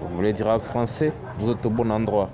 vous voulez dire en français, vous êtes au bon endroit.